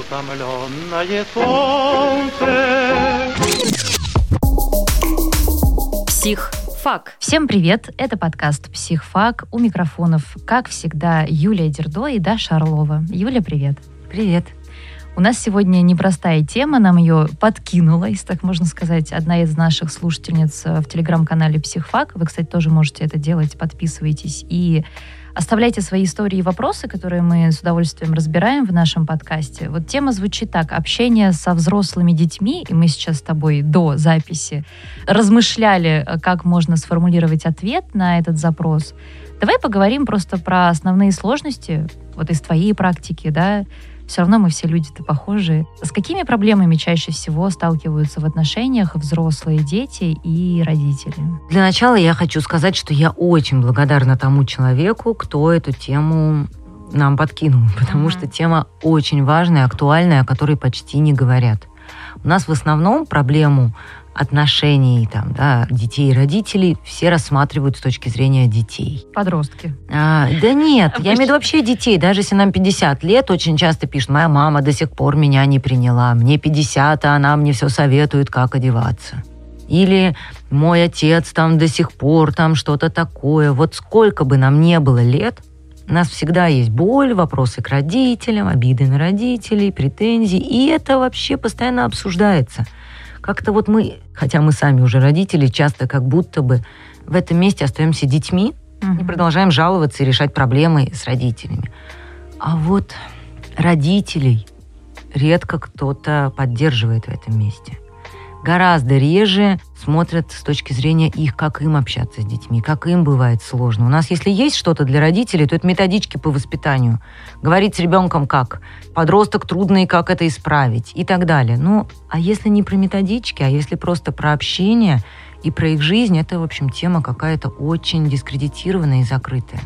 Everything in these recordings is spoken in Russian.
утомленное солнце. Психфак. Всем привет! Это подкаст «Психфак». У микрофонов, как всегда, Юлия Дердо и Даша Орлова. Юля, привет! Привет! У нас сегодня непростая тема, нам ее подкинула, если так можно сказать, одна из наших слушательниц в телеграм-канале «Психфак». Вы, кстати, тоже можете это делать, подписывайтесь и Оставляйте свои истории и вопросы, которые мы с удовольствием разбираем в нашем подкасте. Вот тема звучит так. Общение со взрослыми детьми, и мы сейчас с тобой до записи размышляли, как можно сформулировать ответ на этот запрос. Давай поговорим просто про основные сложности, вот из твоей практики, да, все равно мы все люди-то похожие. С какими проблемами чаще всего сталкиваются в отношениях взрослые дети и родители? Для начала я хочу сказать, что я очень благодарна тому человеку, кто эту тему нам подкинул, потому что тема очень важная, актуальная, о которой почти не говорят. У нас в основном проблему отношений там, да, детей и родителей все рассматривают с точки зрения детей. Подростки. А, да нет, я имею в виду вообще детей. Даже если нам 50 лет, очень часто пишут, моя мама до сих пор меня не приняла, мне 50, а она мне все советует, как одеваться. Или мой отец там до сих пор там что-то такое. Вот сколько бы нам не было лет, у нас всегда есть боль, вопросы к родителям, обиды на родителей, претензии. И это вообще постоянно обсуждается – как-то вот мы, хотя мы сами уже родители, часто как будто бы в этом месте остаемся детьми угу. и продолжаем жаловаться и решать проблемы с родителями. А вот родителей редко кто-то поддерживает в этом месте гораздо реже смотрят с точки зрения их, как им общаться с детьми, как им бывает сложно. У нас, если есть что-то для родителей, то это методички по воспитанию. Говорить с ребенком как, подросток трудный, как это исправить и так далее. Ну, а если не про методички, а если просто про общение и про их жизнь, это, в общем, тема какая-то очень дискредитированная и закрытая.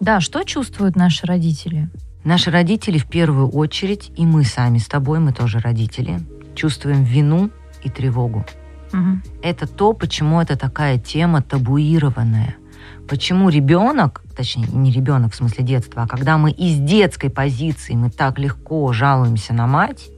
Да, что чувствуют наши родители? Наши родители в первую очередь, и мы сами с тобой, мы тоже родители, чувствуем вину и тревогу. Угу. Это то, почему это такая тема табуированная. Почему ребенок, точнее не ребенок в смысле детства, а когда мы из детской позиции мы так легко жалуемся на мать,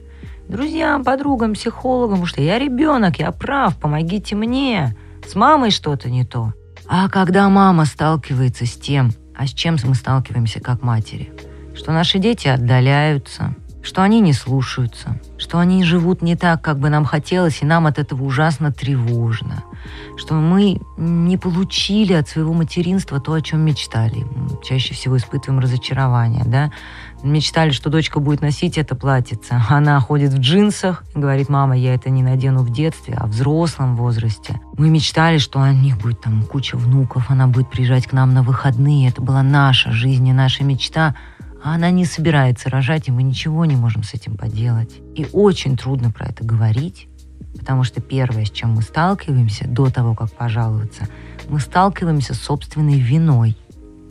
друзьям, подругам, психологам, что я ребенок, я прав, помогите мне, с мамой что-то не то. А когда мама сталкивается с тем, а с чем мы сталкиваемся как матери, что наши дети отдаляются, что они не слушаются, что они живут не так, как бы нам хотелось, и нам от этого ужасно тревожно, что мы не получили от своего материнства то, о чем мечтали. Чаще всего испытываем разочарование, да. Мечтали, что дочка будет носить это платьице. Она ходит в джинсах и говорит, мама, я это не надену в детстве, а в взрослом возрасте. Мы мечтали, что у них будет там куча внуков, она будет приезжать к нам на выходные. Это была наша жизнь и наша мечта – а она не собирается рожать, и мы ничего не можем с этим поделать. И очень трудно про это говорить, потому что первое, с чем мы сталкиваемся до того, как пожаловаться, мы сталкиваемся с собственной виной.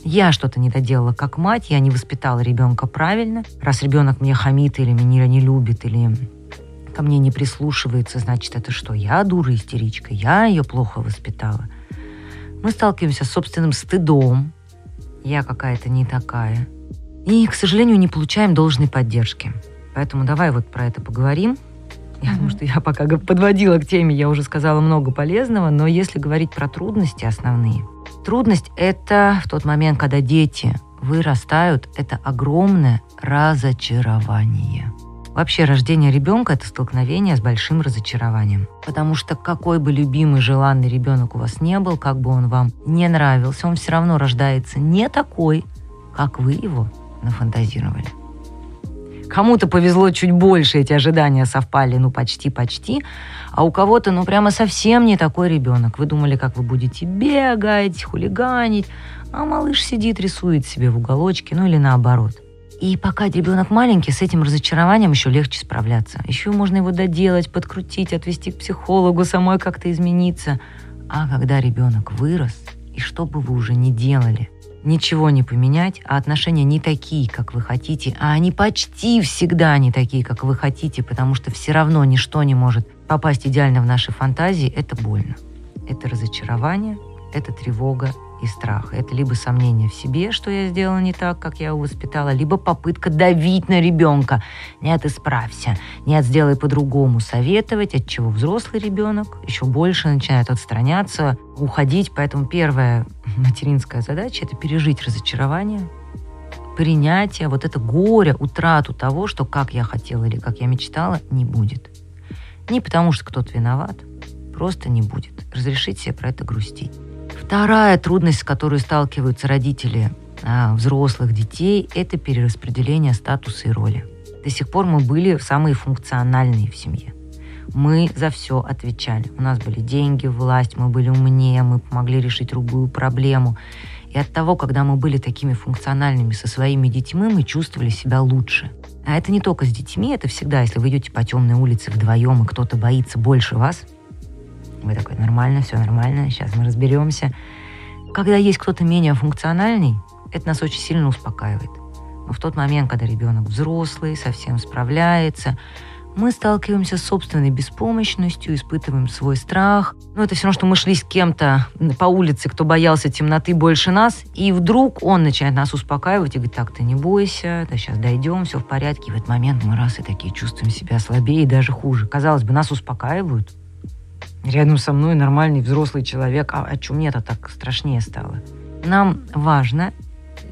Я что-то не доделала как мать, я не воспитала ребенка правильно. Раз ребенок мне хамит или меня не любит, или ко мне не прислушивается, значит, это что? Я дура истеричка, я ее плохо воспитала. Мы сталкиваемся с собственным стыдом. Я какая-то не такая. И, к сожалению, не получаем должной поддержки. Поэтому давай вот про это поговорим. Я думаю, что я пока подводила к теме, я уже сказала много полезного, но если говорить про трудности основные. Трудность – это в тот момент, когда дети вырастают, это огромное разочарование. Вообще рождение ребенка – это столкновение с большим разочарованием. Потому что какой бы любимый, желанный ребенок у вас не был, как бы он вам не нравился, он все равно рождается не такой, как вы его нафантазировали. Кому-то повезло чуть больше, эти ожидания совпали, ну, почти-почти, а у кого-то, ну, прямо совсем не такой ребенок. Вы думали, как вы будете бегать, хулиганить, а малыш сидит, рисует себе в уголочке, ну, или наоборот. И пока ребенок маленький, с этим разочарованием еще легче справляться. Еще можно его доделать, подкрутить, отвести к психологу, самой как-то измениться. А когда ребенок вырос, и что бы вы уже ни делали – ничего не поменять, а отношения не такие, как вы хотите, а они почти всегда не такие, как вы хотите, потому что все равно ничто не может попасть идеально в наши фантазии, это больно. Это разочарование, это тревога, и страх. Это либо сомнение в себе, что я сделала не так, как я его воспитала, либо попытка давить на ребенка. Нет, исправься. Нет, сделай по-другому. Советовать, от чего взрослый ребенок еще больше начинает отстраняться, уходить. Поэтому первая материнская задача – это пережить разочарование, принятие, вот это горе, утрату того, что как я хотела или как я мечтала, не будет. Не потому, что кто-то виноват, просто не будет. Разрешить себе про это грустить. Вторая трудность, с которой сталкиваются родители а, взрослых детей, это перераспределение статуса и роли. До сих пор мы были самые функциональные в семье. Мы за все отвечали. У нас были деньги, власть, мы были умнее, мы помогли решить любую проблему. И от того, когда мы были такими функциональными со своими детьми, мы чувствовали себя лучше. А это не только с детьми, это всегда, если вы идете по темной улице вдвоем, и кто-то боится больше вас, вы такой, нормально, все нормально, сейчас мы разберемся. Когда есть кто-то менее функциональный, это нас очень сильно успокаивает. Но в тот момент, когда ребенок взрослый, совсем справляется, мы сталкиваемся с собственной беспомощностью, испытываем свой страх. Ну, это все равно, что мы шли с кем-то по улице, кто боялся темноты больше нас, и вдруг он начинает нас успокаивать и говорит, так, ты не бойся, да сейчас дойдем, все в порядке. И в этот момент мы раз и такие чувствуем себя слабее и даже хуже. Казалось бы, нас успокаивают. Рядом со мной нормальный взрослый человек, а, а что мне-то так страшнее стало? Нам важно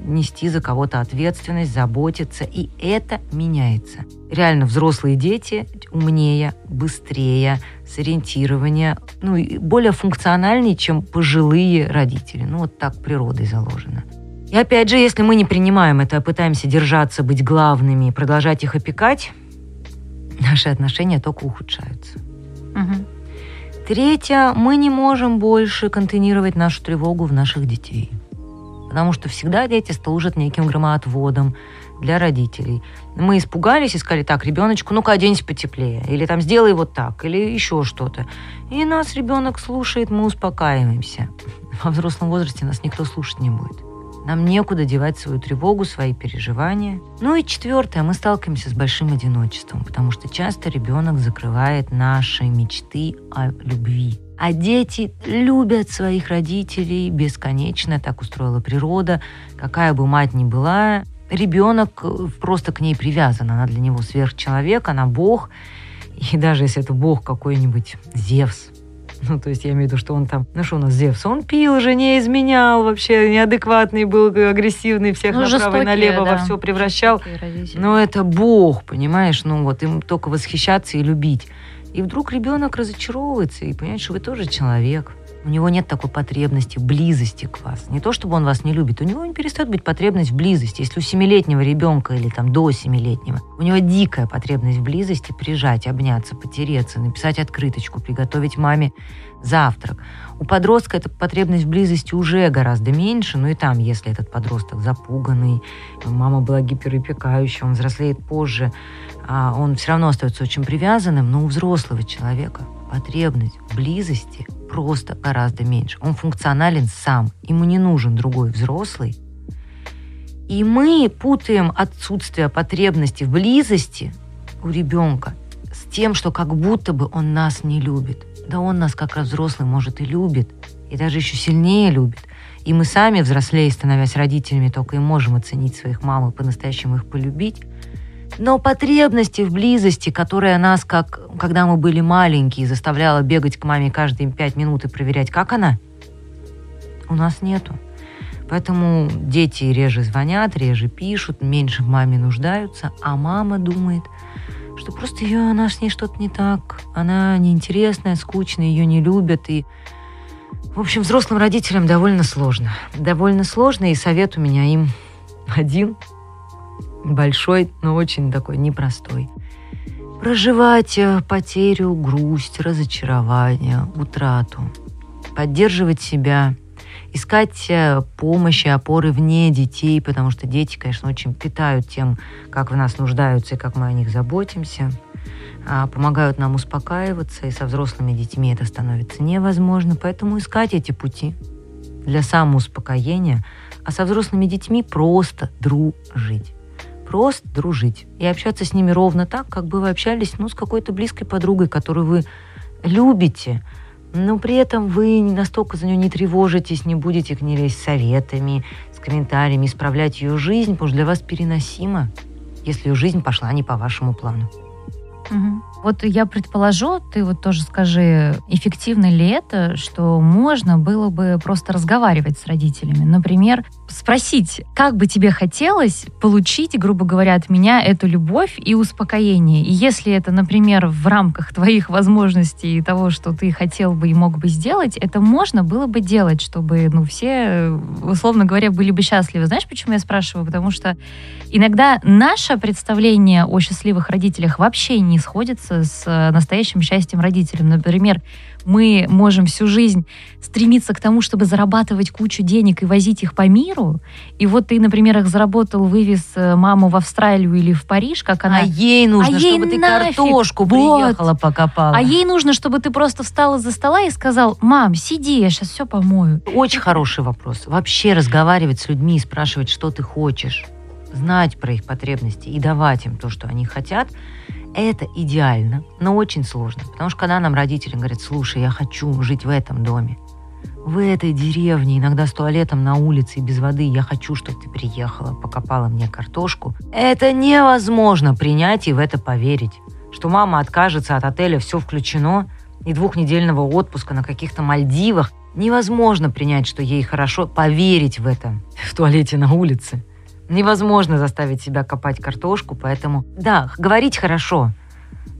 нести за кого-то ответственность, заботиться, и это меняется. Реально взрослые дети умнее, быстрее, с ориентирования, ну, более функциональнее, чем пожилые родители. Ну, вот так природой заложено. И опять же, если мы не принимаем это, а пытаемся держаться, быть главными, продолжать их опекать, наши отношения только ухудшаются. Угу. Третье, мы не можем больше контейнировать нашу тревогу в наших детей потому что всегда дети служат неким громоотводом для родителей. Мы испугались и сказали, так, ребеночку, ну-ка оденься потеплее, или там сделай вот так, или еще что-то. И нас ребенок слушает, мы успокаиваемся. Во взрослом возрасте нас никто слушать не будет. Нам некуда девать свою тревогу, свои переживания. Ну и четвертое, мы сталкиваемся с большим одиночеством, потому что часто ребенок закрывает наши мечты о любви. А дети любят своих родителей бесконечно, так устроила природа. Какая бы мать ни была, ребенок э, просто к ней привязан. Она для него сверхчеловек, она бог. И даже если это бог какой-нибудь Зевс, ну, то есть я имею в виду, что он там, ну что у нас Зевс, он пил, жене изменял, вообще неадекватный был, агрессивный, всех ну, направо и налево да. во все превращал. Но это бог, понимаешь, ну вот им только восхищаться и любить. И вдруг ребенок разочаровывается и понимает, что вы тоже человек. У него нет такой потребности, близости к вас. Не то, чтобы он вас не любит, у него не перестает быть потребность в близости. Если у семилетнего ребенка или там до семилетнего, у него дикая потребность в близости, прижать, обняться, потереться, написать открыточку, приготовить маме завтрак. У подростка эта потребность в близости уже гораздо меньше, но и там, если этот подросток запуганный, мама была гиперопекающая, он взрослеет позже, а он все равно остается очень привязанным, но у взрослого человека потребность в близости просто гораздо меньше. Он функционален сам, ему не нужен другой взрослый. И мы путаем отсутствие потребности в близости у ребенка с тем, что как будто бы он нас не любит. Да он нас как раз взрослый, может, и любит, и даже еще сильнее любит. И мы сами, взрослее, становясь родителями, только и можем оценить своих мам и по-настоящему их полюбить. Но потребности в близости, которая нас, как когда мы были маленькие, заставляла бегать к маме каждые пять минут и проверять, как она, у нас нету. Поэтому дети реже звонят, реже пишут, меньше в маме нуждаются, а мама думает, что просто ее, она с ней что-то не так, она неинтересная, скучная, ее не любят. И, в общем, взрослым родителям довольно сложно. Довольно сложно, и совет у меня им один – большой, но очень такой непростой. Проживать э, потерю, грусть, разочарование, утрату. Поддерживать себя, искать э, помощи, опоры вне детей, потому что дети, конечно, очень питают тем, как в нас нуждаются и как мы о них заботимся а, помогают нам успокаиваться, и со взрослыми детьми это становится невозможно. Поэтому искать эти пути для самоуспокоения, а со взрослыми детьми просто дружить просто дружить и общаться с ними ровно так, как бы вы общались ну, с какой-то близкой подругой, которую вы любите, но при этом вы настолько за нее не тревожитесь, не будете к ней лезть советами, с комментариями, исправлять ее жизнь, потому что для вас переносимо, если ее жизнь пошла не по вашему плану. Угу. Вот я предположу, ты вот тоже скажи, эффективно ли это, что можно было бы просто разговаривать с родителями? Например, спросить, как бы тебе хотелось получить, грубо говоря, от меня эту любовь и успокоение. И если это, например, в рамках твоих возможностей и того, что ты хотел бы и мог бы сделать, это можно было бы делать, чтобы, ну, все, условно говоря, были бы счастливы. Знаешь, почему я спрашиваю? Потому что иногда наше представление о счастливых родителях вообще не сходится с настоящим счастьем родителям. Например, мы можем всю жизнь стремиться к тому, чтобы зарабатывать кучу денег и возить их по миру. И вот ты, например, их заработал, вывез э, маму в Австралию или в Париж, как она... А ей нужно, а ей чтобы нафиг. ты картошку вот. приехала, покопала. А ей нужно, чтобы ты просто встал из-за стола и сказал, мам, сиди, я сейчас все помою. Очень хороший вопрос. Вообще разговаривать с людьми и спрашивать, что ты хочешь знать про их потребности и давать им то, что они хотят, это идеально, но очень сложно. Потому что когда нам родители говорят, слушай, я хочу жить в этом доме, в этой деревне, иногда с туалетом на улице и без воды, я хочу, чтобы ты приехала, покопала мне картошку. Это невозможно принять и в это поверить. Что мама откажется от отеля, все включено, и двухнедельного отпуска на каких-то Мальдивах. Невозможно принять, что ей хорошо, поверить в это в туалете на улице. Невозможно заставить себя копать картошку, поэтому, да, говорить хорошо,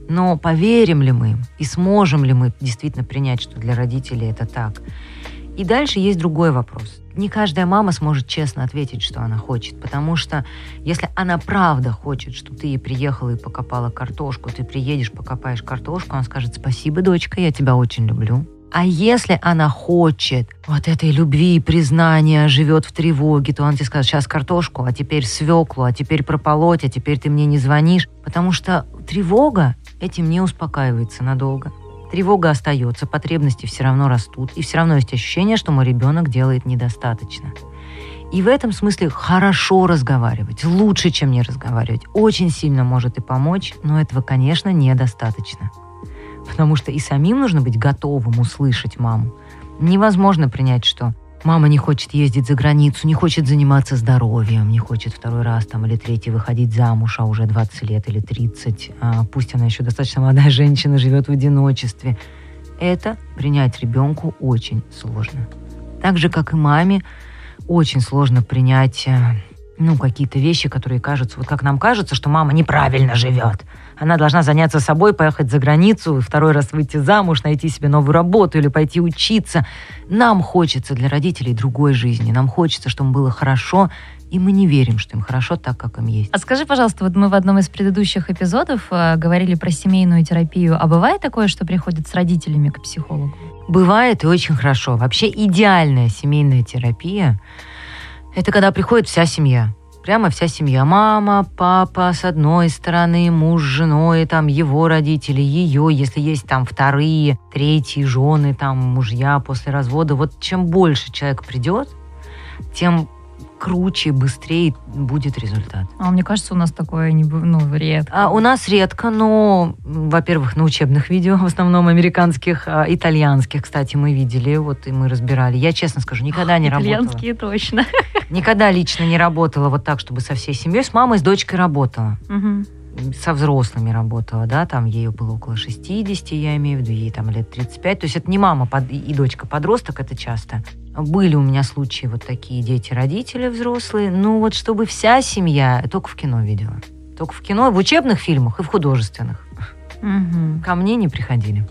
но поверим ли мы и сможем ли мы действительно принять, что для родителей это так? И дальше есть другой вопрос. Не каждая мама сможет честно ответить, что она хочет, потому что если она правда хочет, что ты приехала и покопала картошку, ты приедешь, покопаешь картошку, она скажет «Спасибо, дочка, я тебя очень люблю». А если она хочет вот этой любви и признания, живет в тревоге, то он тебе скажет, сейчас картошку, а теперь свеклу, а теперь прополоть, а теперь ты мне не звонишь. Потому что тревога этим не успокаивается надолго. Тревога остается, потребности все равно растут, и все равно есть ощущение, что мой ребенок делает недостаточно. И в этом смысле хорошо разговаривать, лучше, чем не разговаривать, очень сильно может и помочь, но этого, конечно, недостаточно потому что и самим нужно быть готовым услышать маму. Невозможно принять, что мама не хочет ездить за границу, не хочет заниматься здоровьем, не хочет второй раз там или третий выходить замуж, а уже 20 лет или 30. А пусть она еще достаточно молодая женщина, живет в одиночестве. Это принять ребенку очень сложно. Так же, как и маме, очень сложно принять э, ну, какие-то вещи, которые кажутся, вот как нам кажется, что мама неправильно живет. Она должна заняться собой, поехать за границу, второй раз выйти замуж, найти себе новую работу или пойти учиться. Нам хочется для родителей другой жизни. Нам хочется, чтобы им было хорошо, и мы не верим, что им хорошо так, как им есть. А скажи, пожалуйста, вот мы в одном из предыдущих эпизодов э, говорили про семейную терапию. А бывает такое, что приходят с родителями к психологу? Бывает и очень хорошо. Вообще идеальная семейная терапия – это когда приходит вся семья прямо вся семья. Мама, папа с одной стороны, муж с женой, там его родители, ее, если есть там вторые, третьи жены, там мужья после развода. Вот чем больше человек придет, тем круче, быстрее будет результат. А мне кажется, у нас такое не, ну, редко. А у нас редко, но, во-первых, на учебных видео, в основном американских, а, итальянских, кстати, мы видели, вот и мы разбирали. Я честно скажу, никогда не работала. Итальянские точно. Никогда лично не работала вот так, чтобы со всей семьей. С мамой, с дочкой работала. Угу со взрослыми работала, да, там ей было около 60, я имею в виду, ей там лет 35. То есть это не мама под, и дочка подросток, это часто. Были у меня случаи вот такие дети-родители взрослые. Ну вот чтобы вся семья, только в кино видела. Только в кино, в учебных фильмах и в художественных. Угу. Ко мне не приходили.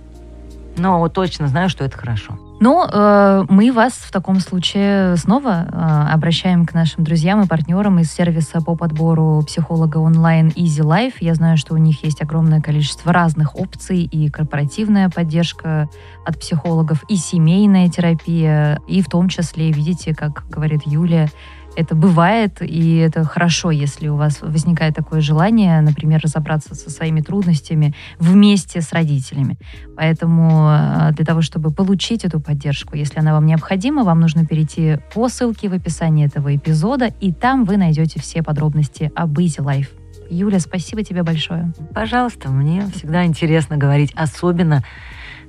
Но точно знаю, что это хорошо. Ну, э, мы вас в таком случае снова э, обращаем к нашим друзьям и партнерам из сервиса по подбору психолога онлайн Easy Life. Я знаю, что у них есть огромное количество разных опций и корпоративная поддержка от психологов, и семейная терапия, и в том числе, видите, как говорит Юлия, это бывает, и это хорошо, если у вас возникает такое желание, например, разобраться со своими трудностями вместе с родителями. Поэтому э, для того, чтобы получить эту поддержку, если она вам необходима, вам нужно перейти по ссылке в описании этого эпизода, и там вы найдете все подробности об Easy Life. Юля, спасибо тебе большое. Пожалуйста, мне всегда интересно говорить, особенно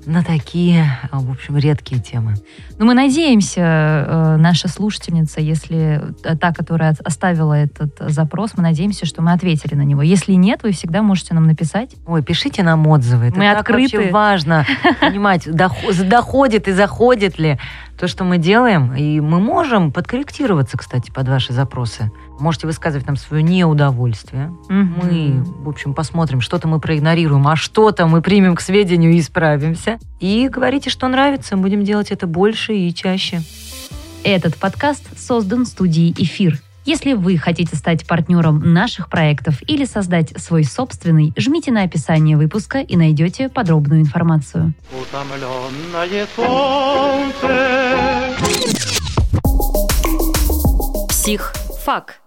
на такие, в общем, редкие темы. Ну, мы надеемся, э, наша слушательница, если э, та, которая оставила этот запрос, мы надеемся, что мы ответили на него. Если нет, вы всегда можете нам написать. Ой, пишите нам отзывы. Это мы так открыты. вообще важно понимать, доходит и заходит ли то, что мы делаем, и мы можем подкорректироваться, кстати, под ваши запросы. Можете высказывать нам свое неудовольствие. Mm-hmm. Мы, в общем, посмотрим, что-то мы проигнорируем, а что-то мы примем к сведению и исправимся. И говорите, что нравится, будем делать это больше и чаще. Этот подкаст создан студией «Эфир». Если вы хотите стать партнером наших проектов или создать свой собственный, жмите на описание выпуска и найдете подробную информацию. Психфак.